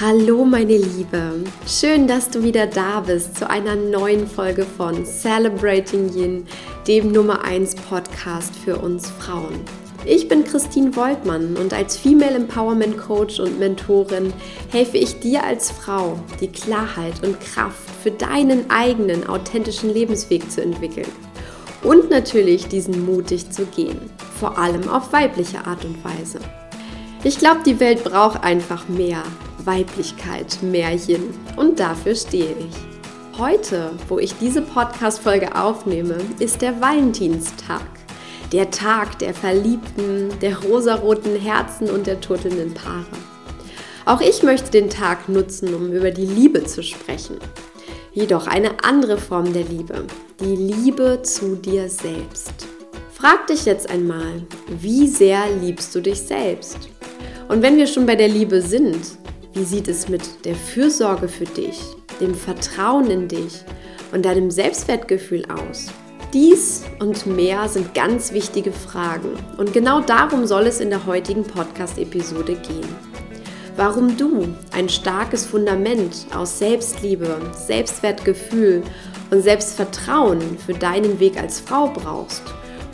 Hallo meine Liebe, schön, dass du wieder da bist zu einer neuen Folge von Celebrating Yin, dem Nummer 1 Podcast für uns Frauen. Ich bin Christine Woltmann und als Female Empowerment Coach und Mentorin helfe ich dir als Frau, die Klarheit und Kraft für deinen eigenen authentischen Lebensweg zu entwickeln und natürlich diesen mutig zu gehen, vor allem auf weibliche Art und Weise. Ich glaube, die Welt braucht einfach mehr Weiblichkeit, Märchen und dafür stehe ich. Heute, wo ich diese Podcast-Folge aufnehme, ist der Valentinstag. Der Tag der Verliebten, der rosaroten Herzen und der turtelnden Paare. Auch ich möchte den Tag nutzen, um über die Liebe zu sprechen. Jedoch eine andere Form der Liebe, die Liebe zu dir selbst. Frag dich jetzt einmal, wie sehr liebst du dich selbst? Und wenn wir schon bei der Liebe sind, wie sieht es mit der Fürsorge für dich, dem Vertrauen in dich und deinem Selbstwertgefühl aus? Dies und mehr sind ganz wichtige Fragen und genau darum soll es in der heutigen Podcast-Episode gehen. Warum du ein starkes Fundament aus Selbstliebe, Selbstwertgefühl und Selbstvertrauen für deinen Weg als Frau brauchst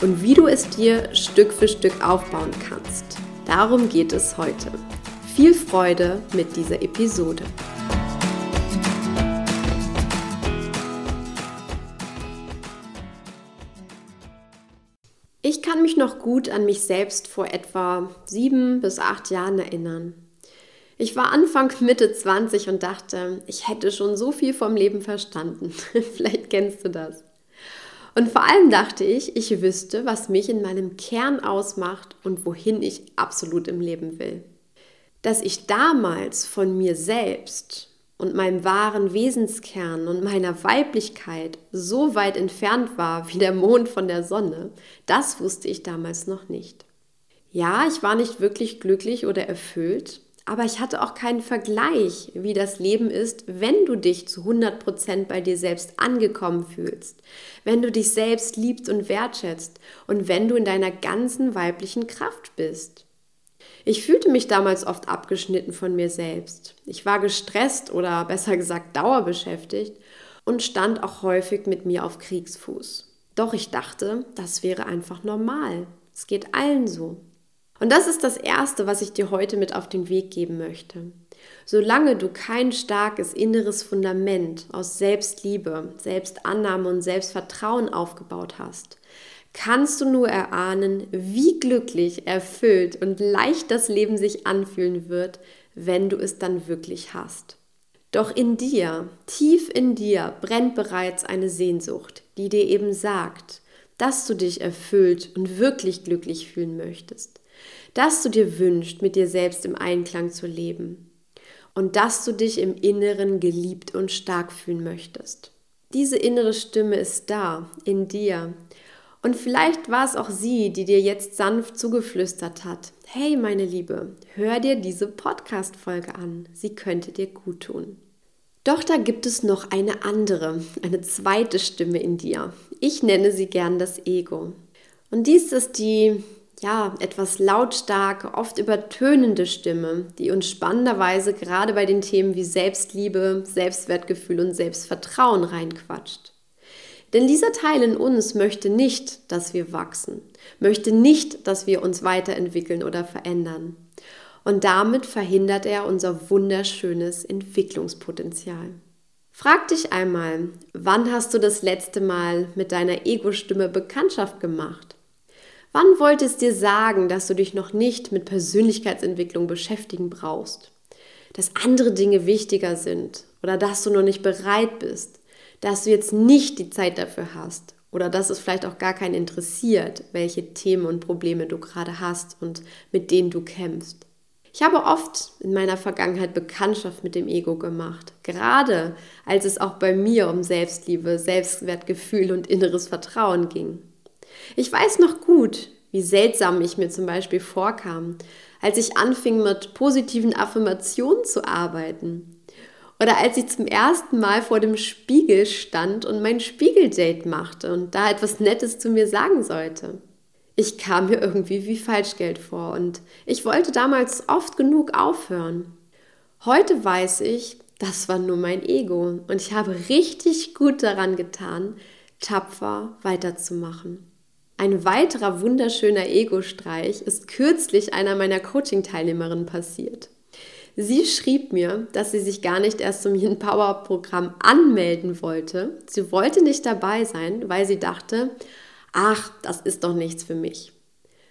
und wie du es dir Stück für Stück aufbauen kannst. Darum geht es heute. Viel Freude mit dieser Episode. Ich kann mich noch gut an mich selbst vor etwa sieben bis acht Jahren erinnern. Ich war Anfang Mitte 20 und dachte, ich hätte schon so viel vom Leben verstanden. Vielleicht kennst du das. Und vor allem dachte ich, ich wüsste, was mich in meinem Kern ausmacht und wohin ich absolut im Leben will. Dass ich damals von mir selbst und meinem wahren Wesenskern und meiner Weiblichkeit so weit entfernt war wie der Mond von der Sonne, das wusste ich damals noch nicht. Ja, ich war nicht wirklich glücklich oder erfüllt, aber ich hatte auch keinen Vergleich, wie das Leben ist, wenn du dich zu 100% bei dir selbst angekommen fühlst, wenn du dich selbst liebst und wertschätzt und wenn du in deiner ganzen weiblichen Kraft bist. Ich fühlte mich damals oft abgeschnitten von mir selbst. Ich war gestresst oder besser gesagt dauerbeschäftigt und stand auch häufig mit mir auf Kriegsfuß. Doch ich dachte, das wäre einfach normal. Es geht allen so. Und das ist das Erste, was ich dir heute mit auf den Weg geben möchte. Solange du kein starkes inneres Fundament aus Selbstliebe, Selbstannahme und Selbstvertrauen aufgebaut hast, kannst du nur erahnen, wie glücklich, erfüllt und leicht das Leben sich anfühlen wird, wenn du es dann wirklich hast. Doch in dir, tief in dir, brennt bereits eine Sehnsucht, die dir eben sagt, dass du dich erfüllt und wirklich glücklich fühlen möchtest dass du dir wünschst, mit dir selbst im Einklang zu leben und dass du dich im Inneren geliebt und stark fühlen möchtest. Diese innere Stimme ist da, in dir. Und vielleicht war es auch sie, die dir jetzt sanft zugeflüstert hat. Hey, meine Liebe, hör dir diese Podcast-Folge an. Sie könnte dir gut tun. Doch da gibt es noch eine andere, eine zweite Stimme in dir. Ich nenne sie gern das Ego. Und dies ist die ja, etwas lautstark, oft übertönende Stimme, die uns spannenderweise gerade bei den Themen wie Selbstliebe, Selbstwertgefühl und Selbstvertrauen reinquatscht. Denn dieser Teil in uns möchte nicht, dass wir wachsen, möchte nicht, dass wir uns weiterentwickeln oder verändern. Und damit verhindert er unser wunderschönes Entwicklungspotenzial. Frag dich einmal, wann hast du das letzte Mal mit deiner Ego-Stimme Bekanntschaft gemacht? Wann wollte es dir sagen, dass du dich noch nicht mit Persönlichkeitsentwicklung beschäftigen brauchst? Dass andere Dinge wichtiger sind oder dass du noch nicht bereit bist, dass du jetzt nicht die Zeit dafür hast oder dass es vielleicht auch gar keinen interessiert, welche Themen und Probleme du gerade hast und mit denen du kämpfst. Ich habe oft in meiner Vergangenheit Bekanntschaft mit dem Ego gemacht, gerade als es auch bei mir um Selbstliebe, Selbstwertgefühl und inneres Vertrauen ging. Ich weiß noch gut, wie seltsam ich mir zum Beispiel vorkam, als ich anfing mit positiven Affirmationen zu arbeiten. Oder als ich zum ersten Mal vor dem Spiegel stand und mein Spiegeldate machte und da etwas Nettes zu mir sagen sollte. Ich kam mir irgendwie wie Falschgeld vor und ich wollte damals oft genug aufhören. Heute weiß ich, das war nur mein Ego und ich habe richtig gut daran getan, tapfer weiterzumachen. Ein weiterer wunderschöner Ego-Streich ist kürzlich einer meiner Coaching-Teilnehmerinnen passiert. Sie schrieb mir, dass sie sich gar nicht erst zum Yin Power Programm anmelden wollte. Sie wollte nicht dabei sein, weil sie dachte, ach, das ist doch nichts für mich.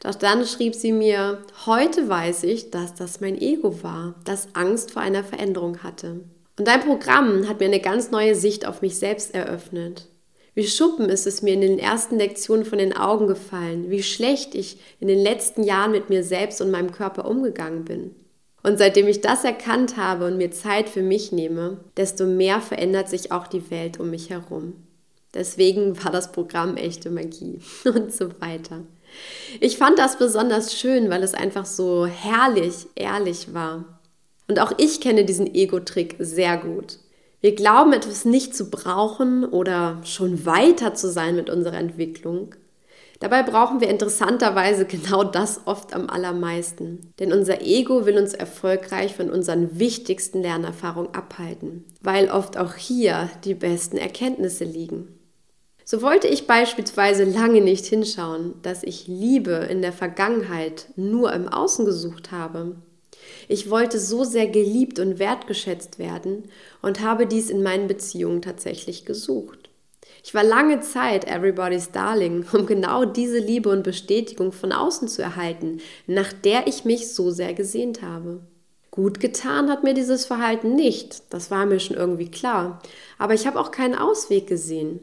Doch dann schrieb sie mir, heute weiß ich, dass das mein Ego war, das Angst vor einer Veränderung hatte. Und dein Programm hat mir eine ganz neue Sicht auf mich selbst eröffnet. Wie Schuppen ist es mir in den ersten Lektionen von den Augen gefallen, wie schlecht ich in den letzten Jahren mit mir selbst und meinem Körper umgegangen bin. Und seitdem ich das erkannt habe und mir Zeit für mich nehme, desto mehr verändert sich auch die Welt um mich herum. Deswegen war das Programm echte Magie und so weiter. Ich fand das besonders schön, weil es einfach so herrlich, ehrlich war. Und auch ich kenne diesen Ego-Trick sehr gut. Wir glauben etwas nicht zu brauchen oder schon weiter zu sein mit unserer Entwicklung. Dabei brauchen wir interessanterweise genau das oft am allermeisten. Denn unser Ego will uns erfolgreich von unseren wichtigsten Lernerfahrungen abhalten, weil oft auch hier die besten Erkenntnisse liegen. So wollte ich beispielsweise lange nicht hinschauen, dass ich Liebe in der Vergangenheit nur im Außen gesucht habe ich wollte so sehr geliebt und wertgeschätzt werden und habe dies in meinen Beziehungen tatsächlich gesucht. Ich war lange Zeit Everybody's Darling, um genau diese Liebe und Bestätigung von außen zu erhalten, nach der ich mich so sehr gesehnt habe. Gut getan hat mir dieses Verhalten nicht, das war mir schon irgendwie klar, aber ich habe auch keinen Ausweg gesehen.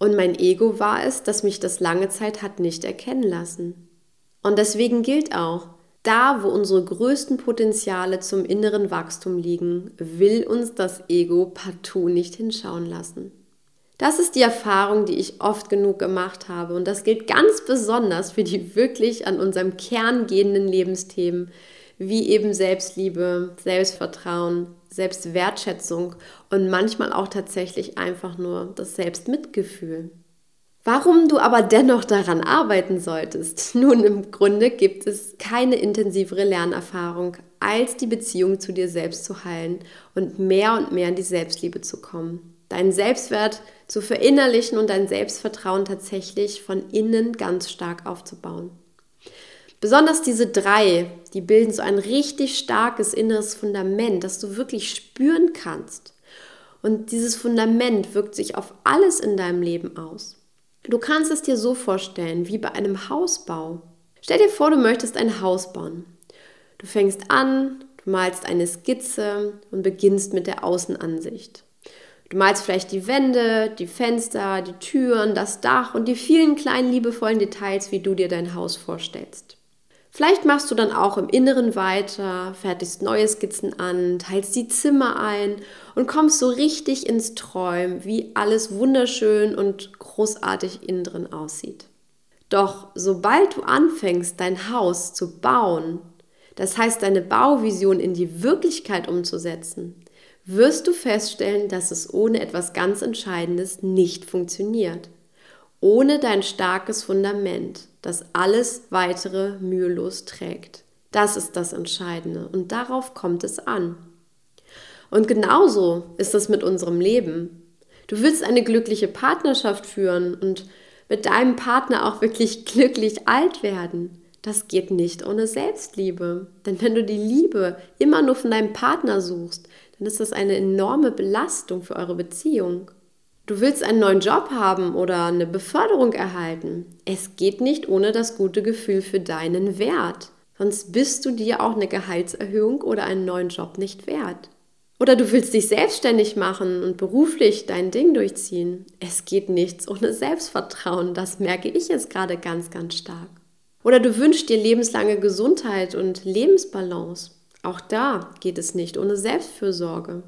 Und mein Ego war es, das mich das lange Zeit hat nicht erkennen lassen. Und deswegen gilt auch, da, wo unsere größten Potenziale zum inneren Wachstum liegen, will uns das Ego partout nicht hinschauen lassen. Das ist die Erfahrung, die ich oft genug gemacht habe und das gilt ganz besonders für die wirklich an unserem Kern gehenden Lebensthemen, wie eben Selbstliebe, Selbstvertrauen, Selbstwertschätzung und manchmal auch tatsächlich einfach nur das Selbstmitgefühl. Warum du aber dennoch daran arbeiten solltest? Nun, im Grunde gibt es keine intensivere Lernerfahrung, als die Beziehung zu dir selbst zu heilen und mehr und mehr in die Selbstliebe zu kommen. Deinen Selbstwert zu verinnerlichen und dein Selbstvertrauen tatsächlich von innen ganz stark aufzubauen. Besonders diese drei, die bilden so ein richtig starkes inneres Fundament, das du wirklich spüren kannst. Und dieses Fundament wirkt sich auf alles in deinem Leben aus. Du kannst es dir so vorstellen, wie bei einem Hausbau. Stell dir vor, du möchtest ein Haus bauen. Du fängst an, du malst eine Skizze und beginnst mit der Außenansicht. Du malst vielleicht die Wände, die Fenster, die Türen, das Dach und die vielen kleinen liebevollen Details, wie du dir dein Haus vorstellst. Vielleicht machst du dann auch im Inneren weiter, fertigst neue Skizzen an, teilst die Zimmer ein und kommst so richtig ins Träumen, wie alles wunderschön und großartig innen drin aussieht. Doch sobald du anfängst, dein Haus zu bauen, das heißt deine Bauvision in die Wirklichkeit umzusetzen, wirst du feststellen, dass es ohne etwas ganz Entscheidendes nicht funktioniert. Ohne dein starkes Fundament das alles weitere mühelos trägt. Das ist das Entscheidende und darauf kommt es an. Und genauso ist es mit unserem Leben. Du willst eine glückliche Partnerschaft führen und mit deinem Partner auch wirklich glücklich alt werden. Das geht nicht ohne Selbstliebe. Denn wenn du die Liebe immer nur von deinem Partner suchst, dann ist das eine enorme Belastung für eure Beziehung. Du willst einen neuen Job haben oder eine Beförderung erhalten. Es geht nicht ohne das gute Gefühl für deinen Wert. Sonst bist du dir auch eine Gehaltserhöhung oder einen neuen Job nicht wert. Oder du willst dich selbstständig machen und beruflich dein Ding durchziehen. Es geht nichts ohne Selbstvertrauen. Das merke ich jetzt gerade ganz, ganz stark. Oder du wünschst dir lebenslange Gesundheit und Lebensbalance. Auch da geht es nicht ohne Selbstfürsorge.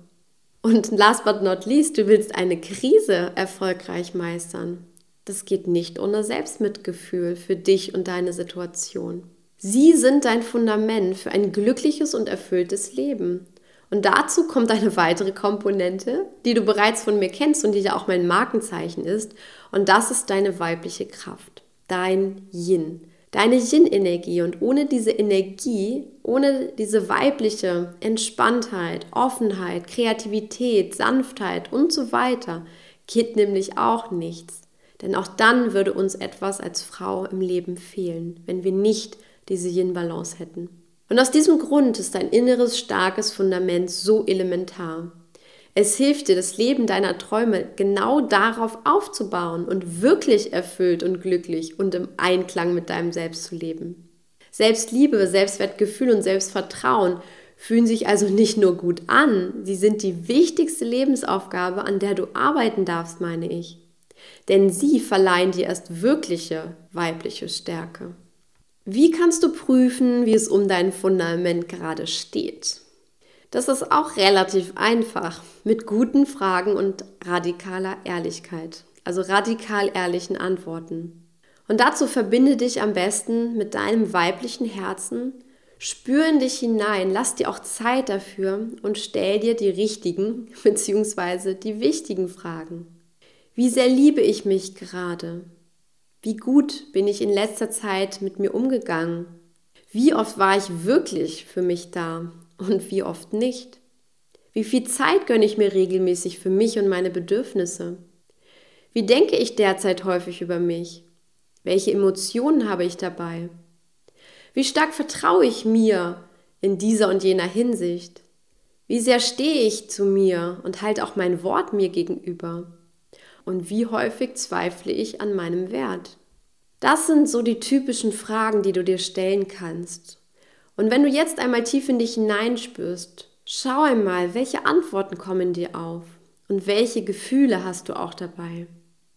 Und last but not least, du willst eine Krise erfolgreich meistern. Das geht nicht ohne Selbstmitgefühl für dich und deine Situation. Sie sind dein Fundament für ein glückliches und erfülltes Leben. Und dazu kommt eine weitere Komponente, die du bereits von mir kennst und die ja auch mein Markenzeichen ist. Und das ist deine weibliche Kraft, dein Yin, deine Yin-Energie. Und ohne diese Energie, ohne diese weibliche Entspanntheit, Offenheit, Kreativität, Sanftheit und so weiter, geht nämlich auch nichts. Denn auch dann würde uns etwas als Frau im Leben fehlen, wenn wir nicht diese Yin-Balance hätten. Und aus diesem Grund ist dein inneres starkes Fundament so elementar. Es hilft dir, das Leben deiner Träume genau darauf aufzubauen und wirklich erfüllt und glücklich und im Einklang mit deinem Selbst zu leben. Selbstliebe, Selbstwertgefühl und Selbstvertrauen fühlen sich also nicht nur gut an, sie sind die wichtigste Lebensaufgabe, an der du arbeiten darfst, meine ich. Denn sie verleihen dir erst wirkliche weibliche Stärke. Wie kannst du prüfen, wie es um dein Fundament gerade steht? Das ist auch relativ einfach mit guten Fragen und radikaler Ehrlichkeit, also radikal ehrlichen Antworten. Und dazu verbinde dich am besten mit deinem weiblichen Herzen, spür in dich hinein, lass dir auch Zeit dafür und stell dir die richtigen bzw. die wichtigen Fragen. Wie sehr liebe ich mich gerade? Wie gut bin ich in letzter Zeit mit mir umgegangen? Wie oft war ich wirklich für mich da? Und wie oft nicht? Wie viel Zeit gönne ich mir regelmäßig für mich und meine Bedürfnisse? Wie denke ich derzeit häufig über mich? Welche Emotionen habe ich dabei? Wie stark vertraue ich mir in dieser und jener Hinsicht? Wie sehr stehe ich zu mir und halte auch mein Wort mir gegenüber? Und wie häufig zweifle ich an meinem Wert? Das sind so die typischen Fragen, die du dir stellen kannst. Und wenn du jetzt einmal tief in dich hineinspürst, schau einmal, welche Antworten kommen dir auf und welche Gefühle hast du auch dabei.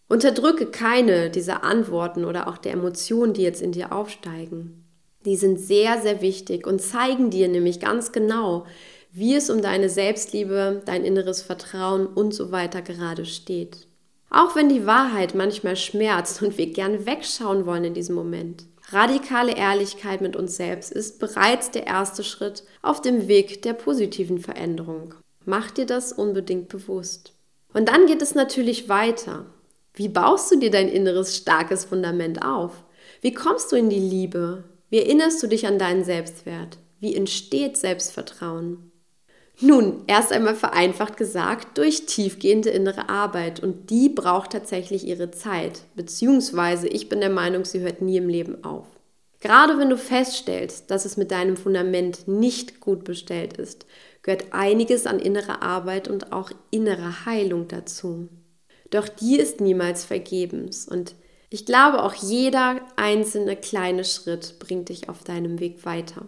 Unterdrücke keine dieser Antworten oder auch der Emotionen, die jetzt in dir aufsteigen. Die sind sehr, sehr wichtig und zeigen dir nämlich ganz genau, wie es um deine Selbstliebe, dein inneres Vertrauen und so weiter gerade steht. Auch wenn die Wahrheit manchmal schmerzt und wir gerne wegschauen wollen in diesem Moment. Radikale Ehrlichkeit mit uns selbst ist bereits der erste Schritt auf dem Weg der positiven Veränderung. Mach dir das unbedingt bewusst. Und dann geht es natürlich weiter. Wie baust du dir dein inneres starkes Fundament auf? Wie kommst du in die Liebe? Wie erinnerst du dich an deinen Selbstwert? Wie entsteht Selbstvertrauen? Nun, erst einmal vereinfacht gesagt, durch tiefgehende innere Arbeit und die braucht tatsächlich ihre Zeit, beziehungsweise ich bin der Meinung, sie hört nie im Leben auf. Gerade wenn du feststellst, dass es mit deinem Fundament nicht gut bestellt ist, gehört einiges an innerer Arbeit und auch innerer Heilung dazu. Doch die ist niemals vergebens und ich glaube, auch jeder einzelne kleine Schritt bringt dich auf deinem Weg weiter.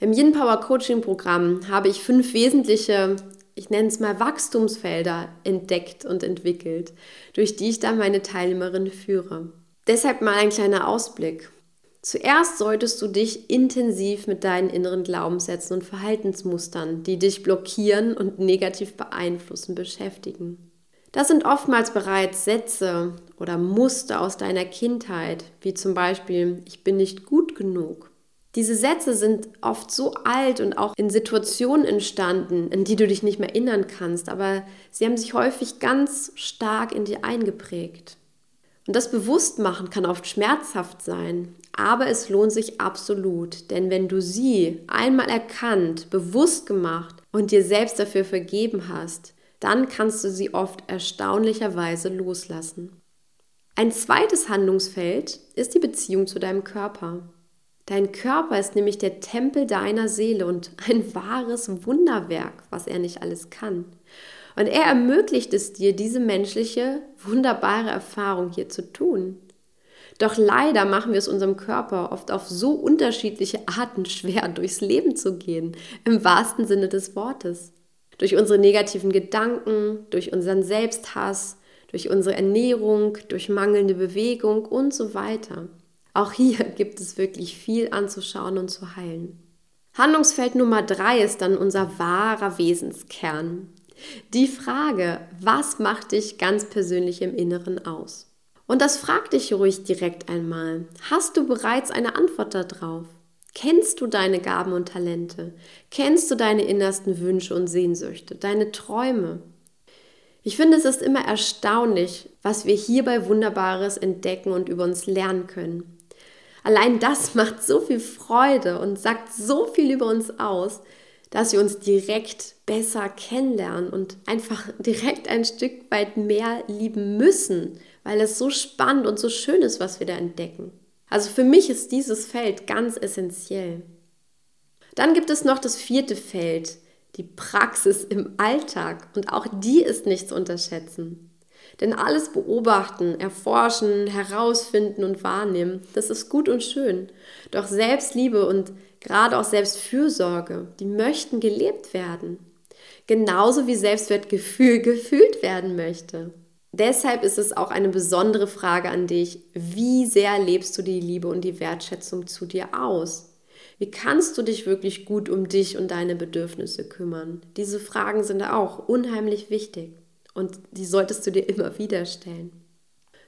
Im Yin Power Coaching Programm habe ich fünf wesentliche, ich nenne es mal Wachstumsfelder entdeckt und entwickelt, durch die ich dann meine Teilnehmerin führe. Deshalb mal ein kleiner Ausblick. Zuerst solltest du dich intensiv mit deinen inneren Glaubenssätzen und Verhaltensmustern, die dich blockieren und negativ beeinflussen, beschäftigen. Das sind oftmals bereits Sätze oder Muster aus deiner Kindheit, wie zum Beispiel ich bin nicht gut genug diese Sätze sind oft so alt und auch in Situationen entstanden, in die du dich nicht mehr erinnern kannst, aber sie haben sich häufig ganz stark in dir eingeprägt. Und das Bewusstmachen kann oft schmerzhaft sein, aber es lohnt sich absolut, denn wenn du sie einmal erkannt, bewusst gemacht und dir selbst dafür vergeben hast, dann kannst du sie oft erstaunlicherweise loslassen. Ein zweites Handlungsfeld ist die Beziehung zu deinem Körper. Dein Körper ist nämlich der Tempel deiner Seele und ein wahres Wunderwerk, was er nicht alles kann. Und er ermöglicht es dir, diese menschliche, wunderbare Erfahrung hier zu tun. Doch leider machen wir es unserem Körper oft auf so unterschiedliche Arten schwer, durchs Leben zu gehen, im wahrsten Sinne des Wortes. Durch unsere negativen Gedanken, durch unseren Selbsthass, durch unsere Ernährung, durch mangelnde Bewegung und so weiter. Auch hier gibt es wirklich viel anzuschauen und zu heilen. Handlungsfeld Nummer drei ist dann unser wahrer Wesenskern. Die Frage, was macht dich ganz persönlich im Inneren aus? Und das frag dich ruhig direkt einmal. Hast du bereits eine Antwort darauf? Kennst du deine Gaben und Talente? Kennst du deine innersten Wünsche und Sehnsüchte, deine Träume? Ich finde, es ist immer erstaunlich, was wir hierbei Wunderbares entdecken und über uns lernen können. Allein das macht so viel Freude und sagt so viel über uns aus, dass wir uns direkt besser kennenlernen und einfach direkt ein Stück weit mehr lieben müssen, weil es so spannend und so schön ist, was wir da entdecken. Also für mich ist dieses Feld ganz essentiell. Dann gibt es noch das vierte Feld, die Praxis im Alltag. Und auch die ist nicht zu unterschätzen. Denn alles beobachten, erforschen, herausfinden und wahrnehmen, das ist gut und schön. Doch Selbstliebe und gerade auch Selbstfürsorge, die möchten gelebt werden. Genauso wie Selbstwertgefühl gefühlt werden möchte. Deshalb ist es auch eine besondere Frage an dich, wie sehr lebst du die Liebe und die Wertschätzung zu dir aus? Wie kannst du dich wirklich gut um dich und deine Bedürfnisse kümmern? Diese Fragen sind auch unheimlich wichtig und die solltest du dir immer wieder stellen.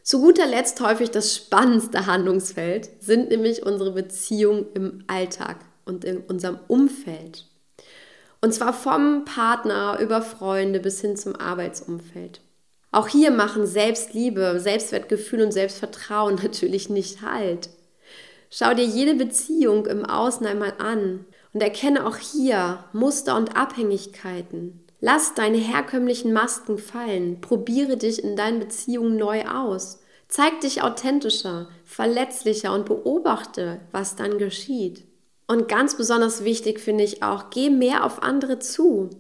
Zu guter Letzt häufig das spannendste Handlungsfeld sind nämlich unsere Beziehungen im Alltag und in unserem Umfeld. Und zwar vom Partner über Freunde bis hin zum Arbeitsumfeld. Auch hier machen Selbstliebe, Selbstwertgefühl und Selbstvertrauen natürlich nicht Halt. Schau dir jede Beziehung im Außen einmal an und erkenne auch hier Muster und Abhängigkeiten. Lass deine herkömmlichen Masken fallen, probiere dich in deinen Beziehungen neu aus, zeig dich authentischer, verletzlicher und beobachte, was dann geschieht. Und ganz besonders wichtig finde ich auch, geh mehr auf andere zu.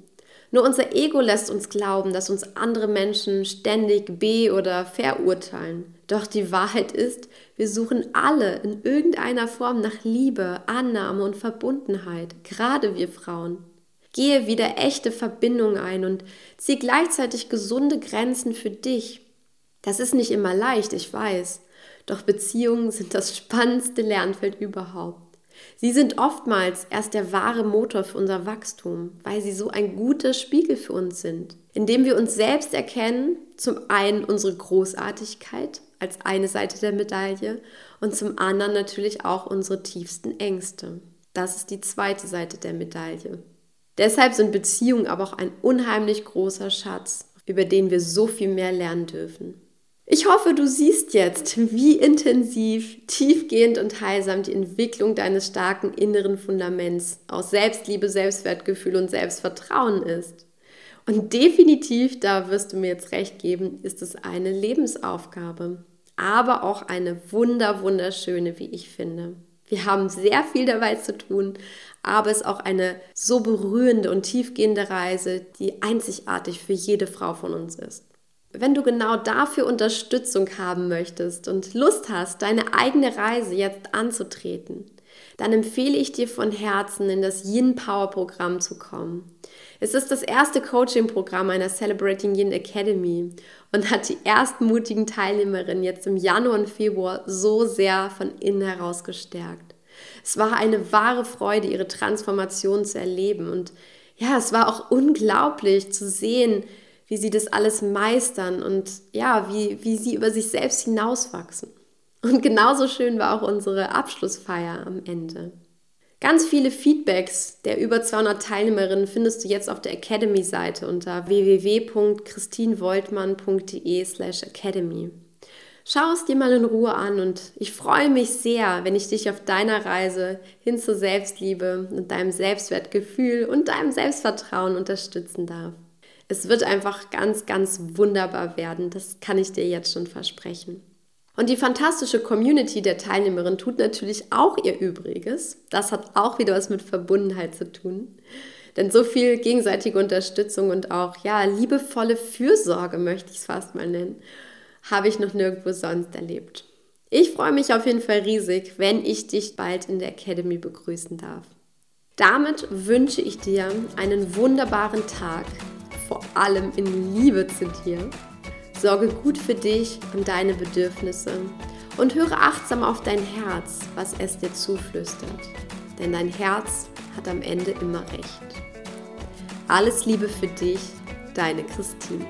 Nur unser Ego lässt uns glauben, dass uns andere Menschen ständig be- oder verurteilen. Doch die Wahrheit ist, wir suchen alle in irgendeiner Form nach Liebe, Annahme und Verbundenheit, gerade wir Frauen. Gehe wieder echte Verbindung ein und zieh gleichzeitig gesunde Grenzen für dich. Das ist nicht immer leicht, ich weiß, doch Beziehungen sind das spannendste Lernfeld überhaupt. Sie sind oftmals erst der wahre Motor für unser Wachstum, weil sie so ein guter Spiegel für uns sind, indem wir uns selbst erkennen, zum einen unsere Großartigkeit als eine Seite der Medaille und zum anderen natürlich auch unsere tiefsten Ängste. Das ist die zweite Seite der Medaille. Deshalb sind Beziehungen aber auch ein unheimlich großer Schatz, über den wir so viel mehr lernen dürfen. Ich hoffe, du siehst jetzt, wie intensiv, tiefgehend und heilsam die Entwicklung deines starken inneren Fundaments aus Selbstliebe, Selbstwertgefühl und Selbstvertrauen ist. Und definitiv, da wirst du mir jetzt recht geben, ist es eine Lebensaufgabe, aber auch eine wunder, wunderschöne, wie ich finde. Wir haben sehr viel dabei zu tun, aber es ist auch eine so berührende und tiefgehende Reise, die einzigartig für jede Frau von uns ist. Wenn du genau dafür Unterstützung haben möchtest und Lust hast, deine eigene Reise jetzt anzutreten, dann empfehle ich dir von Herzen, in das Yin Power Programm zu kommen. Es ist das erste Coaching-Programm einer Celebrating Yin Academy und hat die ersten mutigen Teilnehmerinnen jetzt im Januar und Februar so sehr von innen heraus gestärkt. Es war eine wahre Freude, ihre Transformation zu erleben und ja, es war auch unglaublich zu sehen, wie sie das alles meistern und ja, wie, wie sie über sich selbst hinauswachsen. Und genauso schön war auch unsere Abschlussfeier am Ende. Ganz viele Feedbacks der über 200 Teilnehmerinnen findest du jetzt auf der Academy-Seite unter www.christinvoltmann.de/academy. Schau es dir mal in Ruhe an und ich freue mich sehr, wenn ich dich auf deiner Reise hin zur Selbstliebe und deinem Selbstwertgefühl und deinem Selbstvertrauen unterstützen darf. Es wird einfach ganz, ganz wunderbar werden. Das kann ich dir jetzt schon versprechen. Und die fantastische Community der Teilnehmerin tut natürlich auch ihr Übriges. Das hat auch wieder was mit Verbundenheit zu tun. Denn so viel gegenseitige Unterstützung und auch, ja, liebevolle Fürsorge, möchte ich es fast mal nennen, habe ich noch nirgendwo sonst erlebt. Ich freue mich auf jeden Fall riesig, wenn ich dich bald in der Academy begrüßen darf. Damit wünsche ich dir einen wunderbaren Tag vor allem in Liebe zu dir. Sorge gut für dich und deine Bedürfnisse und höre achtsam auf dein Herz, was es dir zuflüstert. Denn dein Herz hat am Ende immer recht. Alles Liebe für dich, deine Christine.